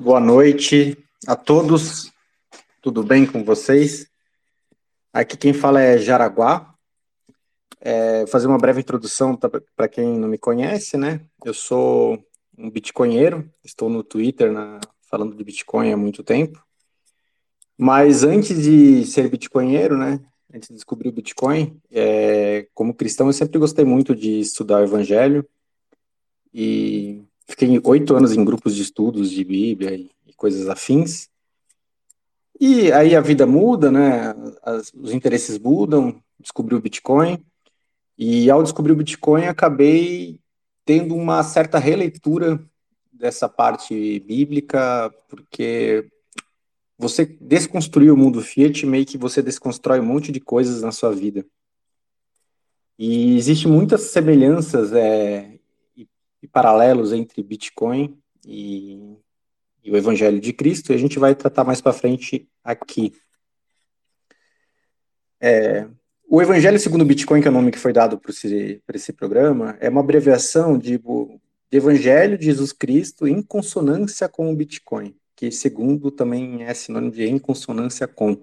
Boa noite a todos. Tudo bem com vocês? Aqui quem fala é Jaraguá. É, fazer uma breve introdução para quem não me conhece, né? Eu sou um bitcoinheiro, estou no Twitter na, falando de Bitcoin há muito tempo. Mas antes de ser bitcoinheiro, né? Antes de descobrir o Bitcoin, é, como cristão, eu sempre gostei muito de estudar o Evangelho e Fiquei oito anos em grupos de estudos de Bíblia e, coisas afins. E aí a vida muda, né? As, os interesses mudam, descobri o Bitcoin. E ao descobrir o Bitcoin, acabei tendo uma certa releitura dessa parte bíblica, porque você desconstruir o mundo Fiat, meio que você desconstrói um monte de coisas na sua vida. E existe muitas semelhanças é, e paralelos entre Bitcoin e, e, o Evangelho de Cristo, e a gente vai tratar mais para frente aqui. É, o Evangelho segundo Bitcoin, que é o nome que foi dado para esse, esse programa, é uma abreviação de, de Evangelho de Jesus Cristo em consonância com o Bitcoin, que segundo também é sinônimo de em consonância com.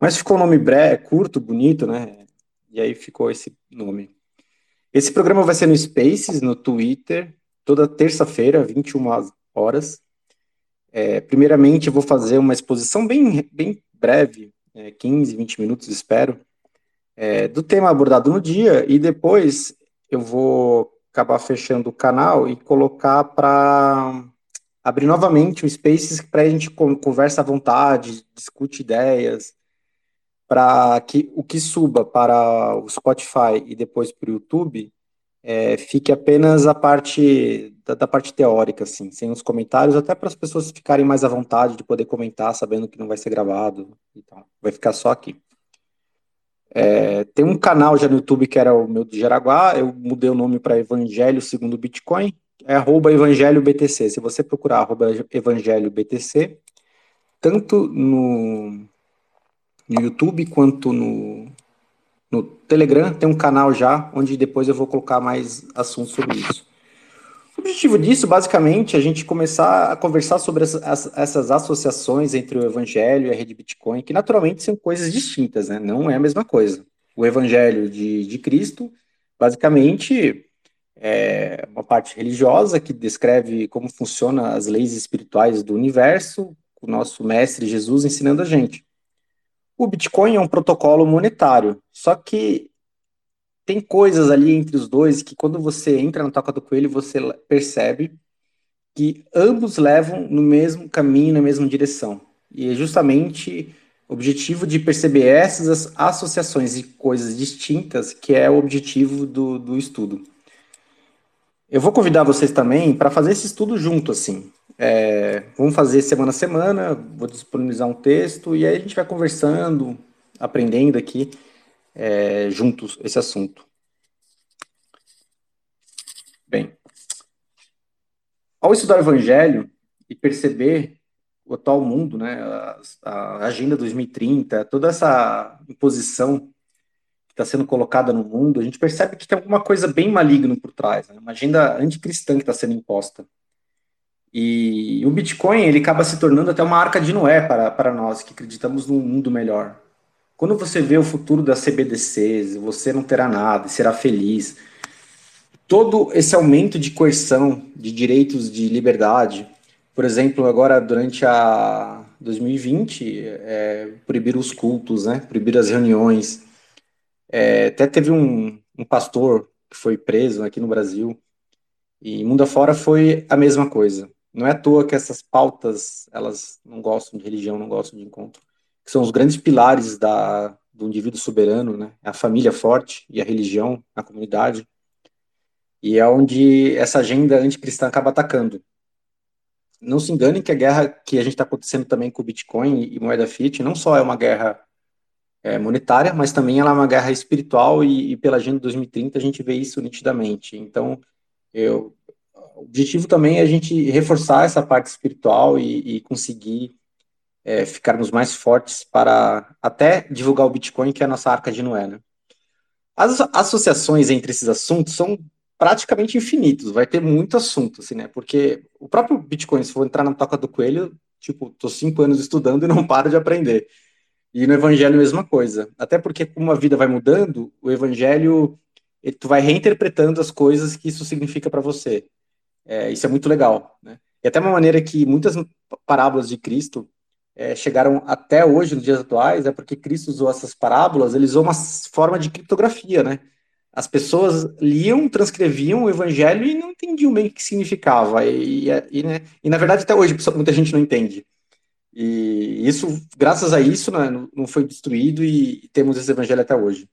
Mas ficou um nome breve, curto, bonito, né? E aí ficou esse nome. Esse programa vai ser no Spaces, no Twitter, toda terça-feira, 21 horas. É, primeiramente, eu vou fazer uma exposição bem, bem breve, é, 15, 20 minutos, espero, é, do tema abordado no dia, e depois eu vou acabar fechando o canal e colocar para abrir novamente o Spaces para a gente conversa à vontade, discute ideias, para que o que suba para o Spotify e depois para o YouTube é, fique apenas a parte da, da, parte teórica, assim, sem os comentários, até para as pessoas ficarem mais à vontade de poder comentar, sabendo que não vai ser gravado e tal. Vai ficar só aqui. É, tem um canal já no YouTube que era o meu de Jaraguá, eu mudei o nome para Evangelho segundo Bitcoin, é arroba Evangelho BTC. Se você procurar arroba Evangelho BTC, tanto no, no YouTube quanto no, no Telegram, tem um canal já, onde depois eu vou colocar mais assuntos sobre isso. O objetivo disso, basicamente, é a gente começar a conversar sobre as, as, essas associações entre o Evangelho e a rede Bitcoin, que naturalmente são coisas distintas, né? Não é a mesma coisa. O Evangelho de, de Cristo, basicamente, é uma parte religiosa que descreve como funcionam as leis espirituais do universo, o nosso mestre Jesus ensinando a gente. O Bitcoin é um protocolo monetário, só que tem coisas ali entre os dois que quando você entra na toca do coelho, você percebe que ambos levam no mesmo caminho, na mesma direção. E é justamente o objetivo de perceber essas associações de coisas distintas que é o objetivo do, do estudo. Eu vou convidar vocês também para fazer esse estudo junto, assim. É, vamos fazer semana a semana, vou disponibilizar um texto e aí a gente vai conversando, aprendendo aqui é, juntos esse assunto. Bem, ao estudar o Evangelho e perceber o atual mundo, né, a, a Agenda 2030, toda essa imposição que está sendo colocada no mundo, a gente percebe que tem alguma coisa bem maligna por trás, né, uma agenda anticristã que está sendo imposta. E o Bitcoin ele acaba se tornando até uma arca de Noé para, para nós que acreditamos num mundo melhor. Quando você vê o futuro das CBDCs, você não terá nada, será feliz. Todo esse aumento de coerção, de direitos de liberdade, por exemplo, agora durante a 2020, é, proibir os cultos, né? proibir as reuniões. É, até teve um, um pastor que foi preso aqui no Brasil, e mundo afora foi a mesma coisa. Não é à toa que essas pautas, elas não gostam de religião, não gostam de encontro, que são os grandes pilares da, do indivíduo soberano, né? A família forte e a religião, a comunidade. E é onde essa agenda anticristã acaba atacando. Não se enganem que a guerra que a gente está acontecendo também com o Bitcoin e moeda fiat não só é uma guerra é, monetária, mas também ela é uma guerra espiritual e, e pela Agenda 2030 a gente vê isso nitidamente. Então, eu o objetivo também é a gente reforçar essa parte espiritual e, e conseguir é, ficarmos mais fortes para até divulgar o Bitcoin, que é a nossa arca de Noé. Né? As associações entre esses assuntos são praticamente infinitos, vai ter muito assunto, assim, né? Porque o próprio Bitcoin, se for entrar na toca do coelho, tipo, tô cinco anos estudando e não paro de aprender. E no evangelho a mesma coisa. Até porque como a vida vai mudando, o evangelho tu vai reinterpretando as coisas que isso significa para você. É, isso é muito legal, né? E até uma maneira que muitas parábolas de Cristo é, chegaram até hoje, nos dias atuais, é porque Cristo usou essas parábolas, ele usou uma forma de criptografia, né? As pessoas liam, transcreviam o evangelho e não entendiam bem o que significava. E, e, e, né? e na verdade, até hoje, muita gente não entende. E isso, graças a isso, né, não foi destruído e temos esse evangelho até hoje.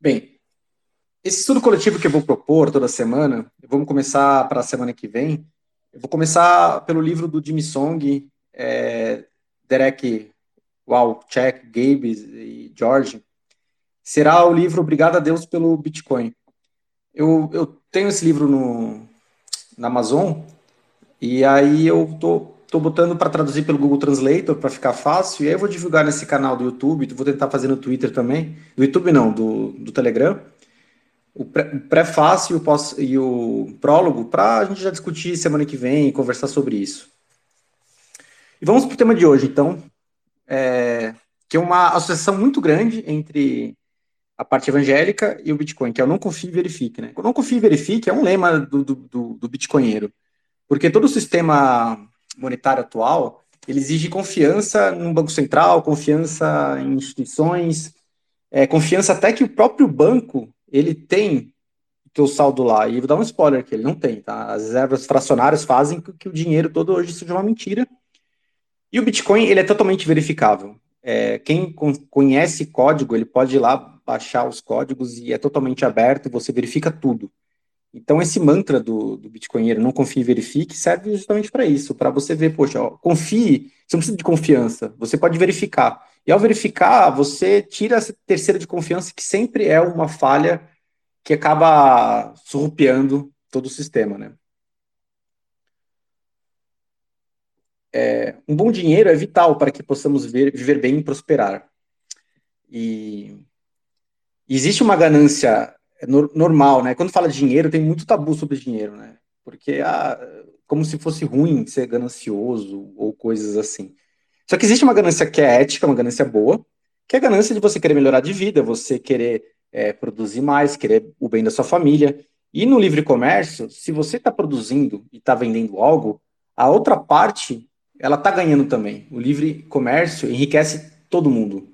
Bem, esse estudo coletivo que eu vou propor toda semana, vamos começar para a semana que vem. Eu vou começar pelo livro do Jimmy Song, é, Derek Walchek, Gabe e George. Será o livro Obrigado a Deus pelo Bitcoin. Eu, eu tenho esse livro no, na Amazon e aí eu tô, tô botando para traduzir pelo Google Translator para ficar fácil e aí eu vou divulgar nesse canal do YouTube, vou tentar fazer no Twitter também, do YouTube não, do, do Telegram o prefácio e o prólogo para a gente já discutir semana que vem e conversar sobre isso. E vamos para o tema de hoje, então, é, que é uma associação muito grande entre a parte evangélica e o Bitcoin, que é o não confie e verifique. Né? O não confie e verifique é um lema do, do, do, do Bitcoinheiro, porque todo o sistema monetário atual ele exige confiança no Banco Central, confiança em instituições, é, confiança até que o próprio banco ele tem teu saldo lá, e vou dar um spoiler que ele não tem, tá? As reservas fracionárias fazem com que o dinheiro todo hoje seja uma mentira. E o Bitcoin, ele é totalmente verificável. É, quem conhece código, ele pode ir lá baixar os códigos e é totalmente aberto, você verifica tudo. Então, esse mantra do, do Bitcoinheiro, não confie e verifique, serve justamente para isso, para você ver, poxa, ó, confie, você não precisa de confiança, você pode verificar. E ao verificar, você tira essa terceira de confiança, que sempre é uma falha que acaba surrupiando todo o sistema, né? É, um bom dinheiro é vital para que possamos ver, viver bem e prosperar. E existe uma ganância normal, né? Quando fala de dinheiro, tem muito tabu sobre dinheiro, né? Porque ah, como se fosse ruim ser ganancioso ou coisas assim. Só que existe uma ganância que é ética, uma ganância boa, que é a ganância de você querer melhorar de vida, você querer é, produzir mais, querer o bem da sua família. E no livre comércio, se você está produzindo e está vendendo algo, a outra parte ela está ganhando também. O livre comércio enriquece todo mundo.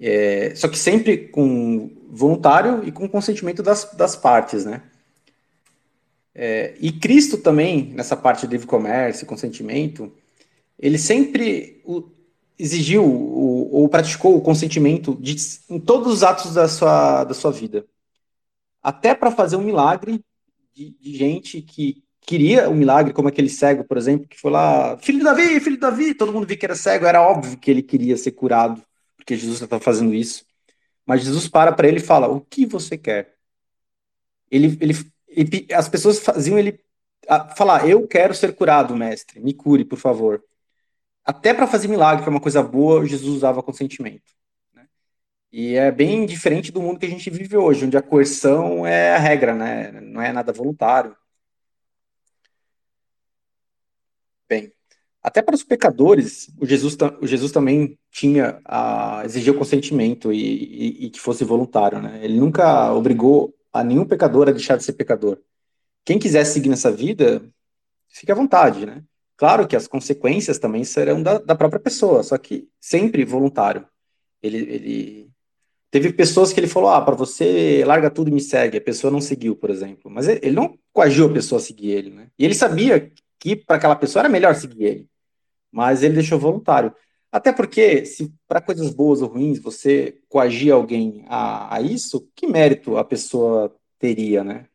É, só que sempre com voluntário e com consentimento das, das partes, né? É, e Cristo também, nessa parte de livre comércio, consentimento, ele sempre exigiu ou, praticou o consentimento de, em todos os atos da sua, da sua vida. Até para fazer um milagre de, de, gente que queria um milagre, como aquele cego, por exemplo, que foi lá, filho de Davi, filho de Davi, todo mundo viu que era cego, era óbvio que ele queria ser curado, porque Jesus estava fazendo isso. Mas Jesus para para ele e fala: O que você quer? Ele, ele, ele as pessoas faziam ele falar: Eu quero ser curado, mestre, me cure, por favor até para fazer milagre, que é uma coisa boa, Jesus usava consentimento. Né? E é bem diferente do mundo que a gente vive hoje, onde a coerção é a regra, né? não é nada voluntário. Bem, até para os pecadores, o Jesus, o Jesus também tinha a exigir o consentimento e, e, e que fosse voluntário. Né? Ele nunca obrigou a nenhum pecador a deixar de ser pecador. Quem quiser seguir nessa vida, fique à vontade, né? Claro que as consequências também serão da, da própria pessoa, só que sempre voluntário. Ele, ele teve pessoas que ele falou: ah, para você larga tudo e me segue. A pessoa não seguiu, por exemplo. Mas ele não coagiu a pessoa a seguir ele, né? E ele sabia que para aquela pessoa era melhor seguir ele, mas ele deixou voluntário. Até porque, se para coisas boas ou ruins você coagir alguém a, a isso, que mérito a pessoa teria, né?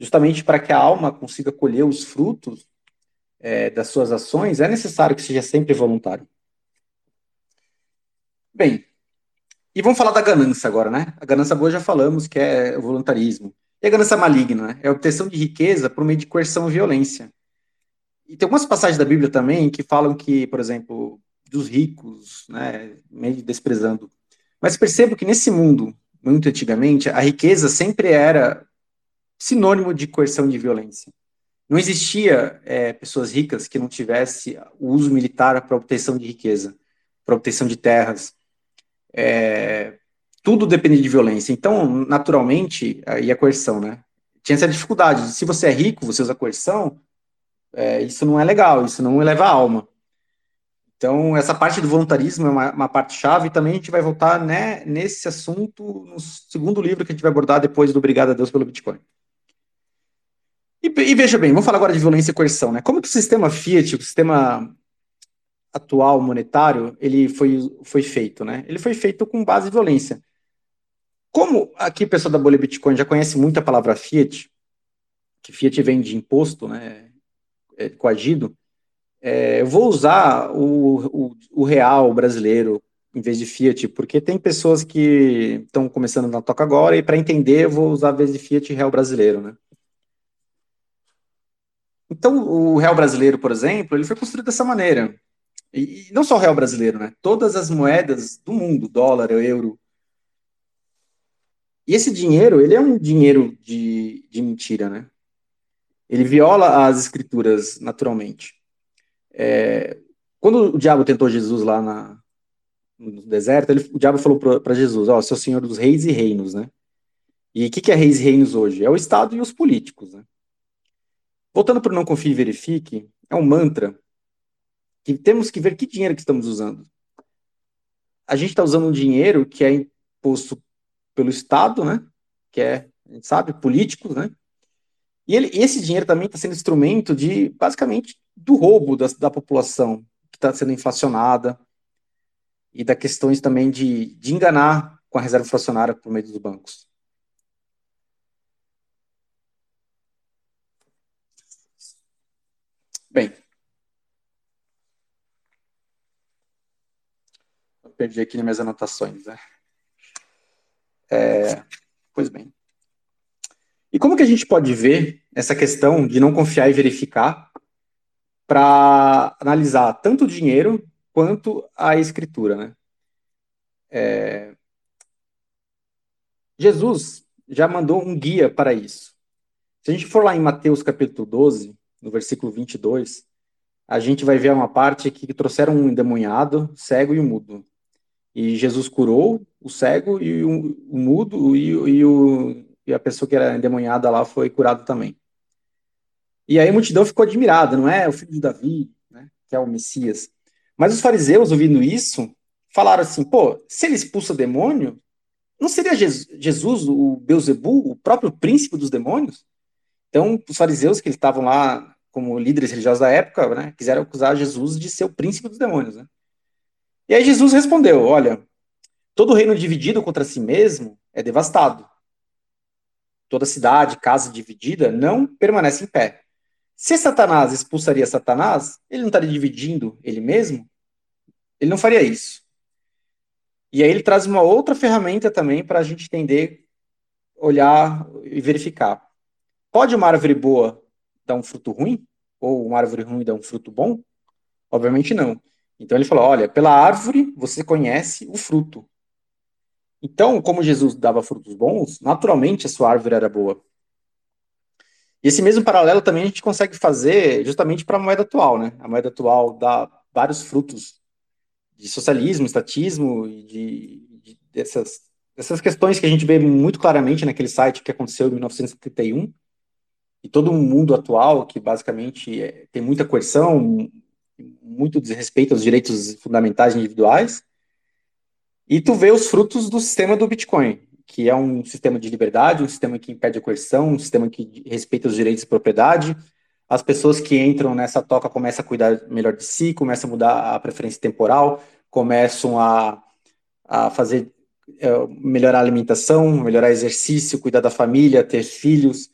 Justamente para que a alma consiga colher os frutos é, das suas ações, é necessário que seja sempre voluntário. Bem, e vamos falar da ganância agora, né? A ganância boa já falamos que é o voluntarismo. E a ganância maligna, né? É a obtenção de riqueza por meio de coerção e violência. E tem algumas passagens da Bíblia também que falam que, por exemplo, dos ricos, né, meio desprezando. Mas percebo que nesse mundo, muito antigamente, a riqueza sempre era sinônimo de coerção de violência. Não existia é, pessoas ricas que não tivesse o uso militar para obtenção de riqueza, para obtenção de terras. É, tudo depende de violência. Então, naturalmente, aí a coerção, né? Tinha essa dificuldade. Se você é rico, você usa coerção, é, isso não é legal, isso não eleva a alma. Então, essa parte do voluntarismo é uma, uma parte chave, e também a gente vai voltar né, nesse assunto no segundo livro que a gente vai abordar depois do Obrigado a Deus pelo Bitcoin. E, e, veja bem, vamos falar agora de violência e coerção, né? Como que o sistema Fiat, o sistema atual monetário, ele foi, foi feito, né? Ele foi feito com base em violência. Como aqui o pessoal da bolha Bitcoin já conhece muito a palavra fiat, que fiat vem de imposto, né, é, coagido, é, eu vou usar o, o, o, real brasileiro em vez de fiat, porque tem pessoas que estão começando na toca agora e para entender eu vou usar a vez de fiat real brasileiro, né. Então, o real brasileiro, por exemplo, ele foi construído dessa maneira. E, não só o real brasileiro, né? Todas as moedas do mundo, dólar, euro, e esse dinheiro, ele é um dinheiro de, de mentira, né? Ele viola as escrituras naturalmente. É, quando o diabo tentou Jesus lá na, no deserto, ele, o diabo falou para Jesus: Ó, oh, seu senhor dos reis e reinos, né? E o que, que é reis e reinos hoje? É o Estado e os políticos, né? Voltando para o Não Confie e Verifique, é um mantra que temos que ver que dinheiro que estamos usando. A gente está usando um dinheiro que é imposto pelo Estado, né? Que é, a gente sabe, políticos, né? E ele, esse dinheiro também está sendo instrumento de, basicamente, do roubo da, da população, que está sendo inflacionada, e da questões também de, de enganar com a reserva inflacionária por meio dos bancos. Bem, eu perdi aqui minhas anotações, né? É, pois bem. E como que a gente pode ver essa questão de não confiar e verificar para analisar tanto o dinheiro quanto a escritura, né? É... Jesus já mandou um guia para isso. Se a gente for lá em Mateus capítulo 12, no versículo 22, a gente vai ver uma parte que trouxeram um endemoniado, cego e um mudo. E Jesus curou o cego e o, mudo e, e, o, e a pessoa que era endemoniada lá foi curado também. E aí a multidão ficou admirada, não é o filho de Davi, né, que é o Messias. Mas os fariseus, ouvindo isso, falaram assim: pô, se ele expulsa demônio, não seria Jesus, o Beuzebu, o próprio príncipe dos demônios? Então, os fariseus que estavam lá como líderes religiosos da época, né, quiseram acusar Jesus de ser o príncipe dos demônios, né? E aí Jesus respondeu: Olha, todo reino dividido contra si mesmo é devastado. Toda cidade, casa dividida não permanece em pé. Se Satanás expulsaria Satanás, ele não estaria dividindo ele mesmo? Ele não faria isso. E aí ele traz uma outra ferramenta também para a gente entender, olhar e verificar. Pode uma árvore boa dar um fruto ruim? Ou uma árvore ruim dar um fruto bom? Obviamente não. Então ele falou: olha, pela árvore você conhece o fruto. Então, como Jesus dava frutos bons, naturalmente a sua árvore era boa. E esse mesmo paralelo também a gente consegue fazer justamente para a moeda atual, né? A moeda atual dá vários frutos de socialismo, estatismo de, de dessas, dessas questões que a gente vê muito claramente naquele site que aconteceu em 1971 e todo mundo atual que basicamente é, tem muita coerção, muito desrespeito aos direitos fundamentais individuais, e tu vê os frutos do sistema do Bitcoin, que é um sistema de liberdade, um sistema que impede a coerção, um sistema que respeita os direitos de propriedade. As pessoas que entram nessa toca começam a cuidar melhor de si, começam a mudar a preferência temporal, começam a, a fazer é, melhorar a alimentação, melhorar exercício, cuidar da família, ter filhos.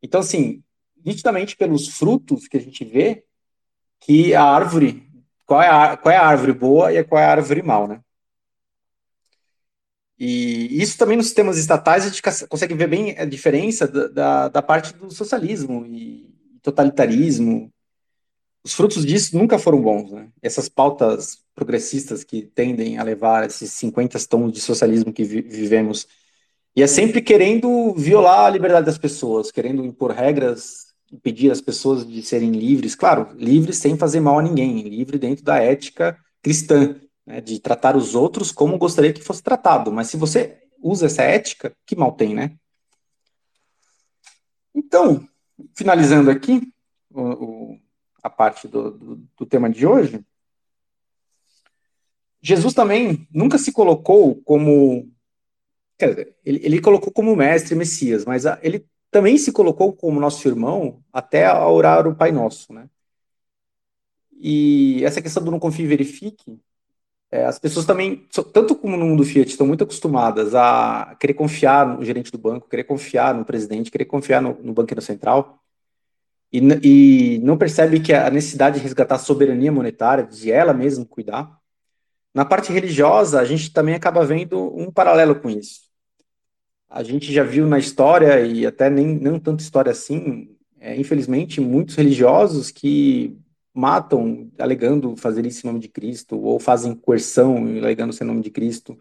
Então, assim, nitidamente pelos frutos que a gente vê, que a árvore, qual é a, qual é a árvore boa e qual é a árvore mal, né? E isso também nos sistemas estatais a gente consegue ver bem a diferença da, da, parte do socialismo e totalitarismo. Os frutos disso nunca foram bons, né? Essas pautas progressistas que tendem a levar esses 50 tons de socialismo que vi vivemos E é sempre querendo violar a liberdade das pessoas, querendo impor regras, impedir as pessoas de serem livres. Claro, livres sem fazer mal a ninguém, livre dentro da ética cristã, né, de tratar os outros como gostaria que fosse tratado. Mas se você usa essa ética, que mal tem, né? Então, finalizando aqui o, o, a parte do, do, do tema de hoje, Jesus também nunca se colocou como. Quer dizer, ele, ele colocou como mestre Messias, mas a, ele também se colocou como nosso irmão até a orar o Pai Nosso, né? E essa questão do não confie e verifique, é, as pessoas também, tanto como no mundo Fiat, estão muito acostumadas a querer confiar no gerente do banco, querer confiar no presidente, querer confiar no, no banqueiro central, e, e não percebe que a necessidade de resgatar a soberania monetária, de ela mesma cuidar, na parte religiosa, a gente também acaba vendo um paralelo com isso. A gente já viu na história, e até nem não tanto história assim, é, infelizmente, muitos religiosos que matam alegando fazer isso em nome de Cristo, ou fazem coerção alegando ser em nome de Cristo.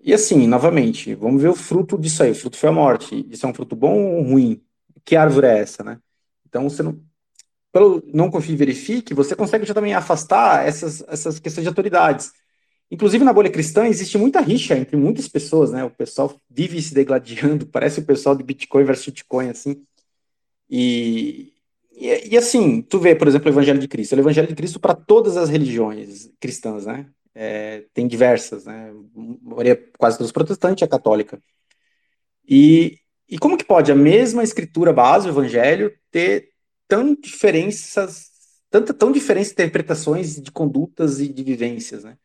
E assim, novamente, vamos ver o fruto disso aí. O fruto foi a morte. Isso é um fruto bom ou ruim? Que árvore é essa, né? Então, você não, pelo não confie e verifique, você consegue já também afastar essas, essas questões de autoridades. Inclusive na bolha cristã existe muita rixa entre muitas pessoas, né? O pessoal vive se degladiando, parece o pessoal de Bitcoin versus Bitcoin, assim. E, e, e, assim, tu vê, por exemplo, o Evangelho de Cristo. O Evangelho de Cristo para todas as religiões cristãs, né? É, tem diversas, né? Quase todos protestantes e a católica. E, e como que pode a mesma escritura base, o Evangelho, ter tão diferenças, tanta tão diferentes interpretações de condutas e de vivências, né?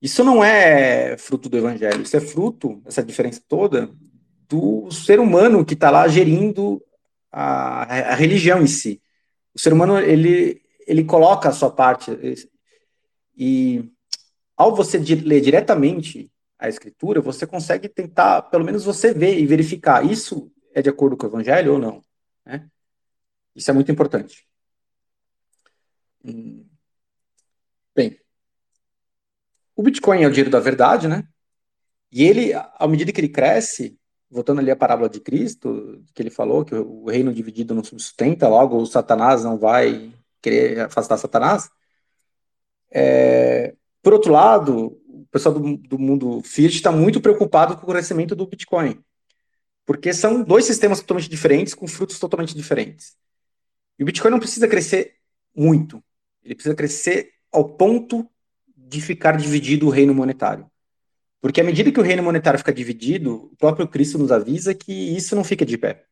Isso não é fruto do evangelho, isso é fruto, essa diferença toda, do ser humano que está lá gerindo a, a, religião em si. O ser humano, ele, ele coloca a sua parte, e ao você ler diretamente a escritura, você consegue tentar, pelo menos você ver e verificar, isso é de acordo com o evangelho ou não, né? Isso é muito importante. Hum. Bem, o Bitcoin é o dinheiro da verdade, né? E ele, à medida que ele cresce, voltando ali à parábola de Cristo, que ele falou que o reino dividido não sustenta, logo o Satanás não vai querer afastar Satanás. É, por outro lado, o pessoal do, do mundo Fiat está muito preocupado com o crescimento do Bitcoin, porque são dois sistemas totalmente diferentes, com frutos totalmente diferentes. E o Bitcoin não precisa crescer muito. Ele precisa crescer ao ponto de ficar dividido o reino monetário. Porque à medida que o reino monetário fica dividido, o próprio Cristo nos avisa que isso não fica de pé.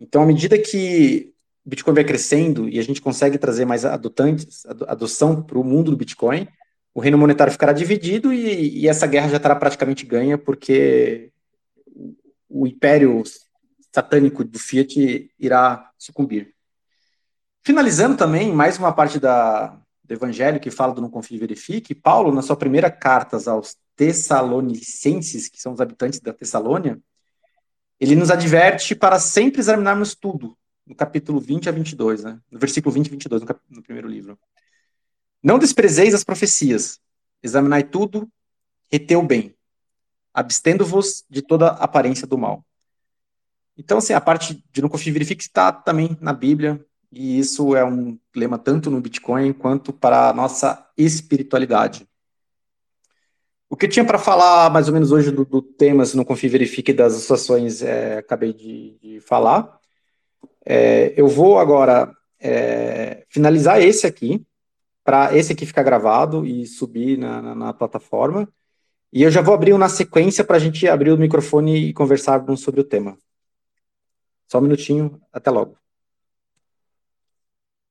Então, à medida que o Bitcoin vai crescendo e a gente consegue trazer mais adotantes, adoção para o mundo do Bitcoin, o reino monetário ficará dividido e, e essa guerra já estará praticamente ganha, porque o império satânico do Fiat irá sucumbir. Finalizando também, mais uma parte da, do Evangelho que fala do não confie e verifique, Paulo, na sua primeira carta aos Tessalonicenses, que são os habitantes da Tessalônia, ele nos adverte para sempre examinarmos tudo, no capítulo 20 a 22, né? no versículo 20 e 22, no, no primeiro livro. Não desprezeis as profecias, examinai tudo, reteu bem, abstendo-vos de toda aparência do mal. Então, assim, a parte de não confie verifique está também na Bíblia, e isso é um lema tanto no Bitcoin quanto para a nossa espiritualidade. O que eu tinha para falar mais ou menos hoje do, do tema, se não confie verifique das associações, é, acabei de, de falar. É, eu vou agora é, finalizar esse aqui, para esse aqui ficar gravado e subir na, na, na plataforma. E eu já vou abrir na sequência para a gente abrir o microfone e conversarmos sobre o tema. Só um minutinho, até logo.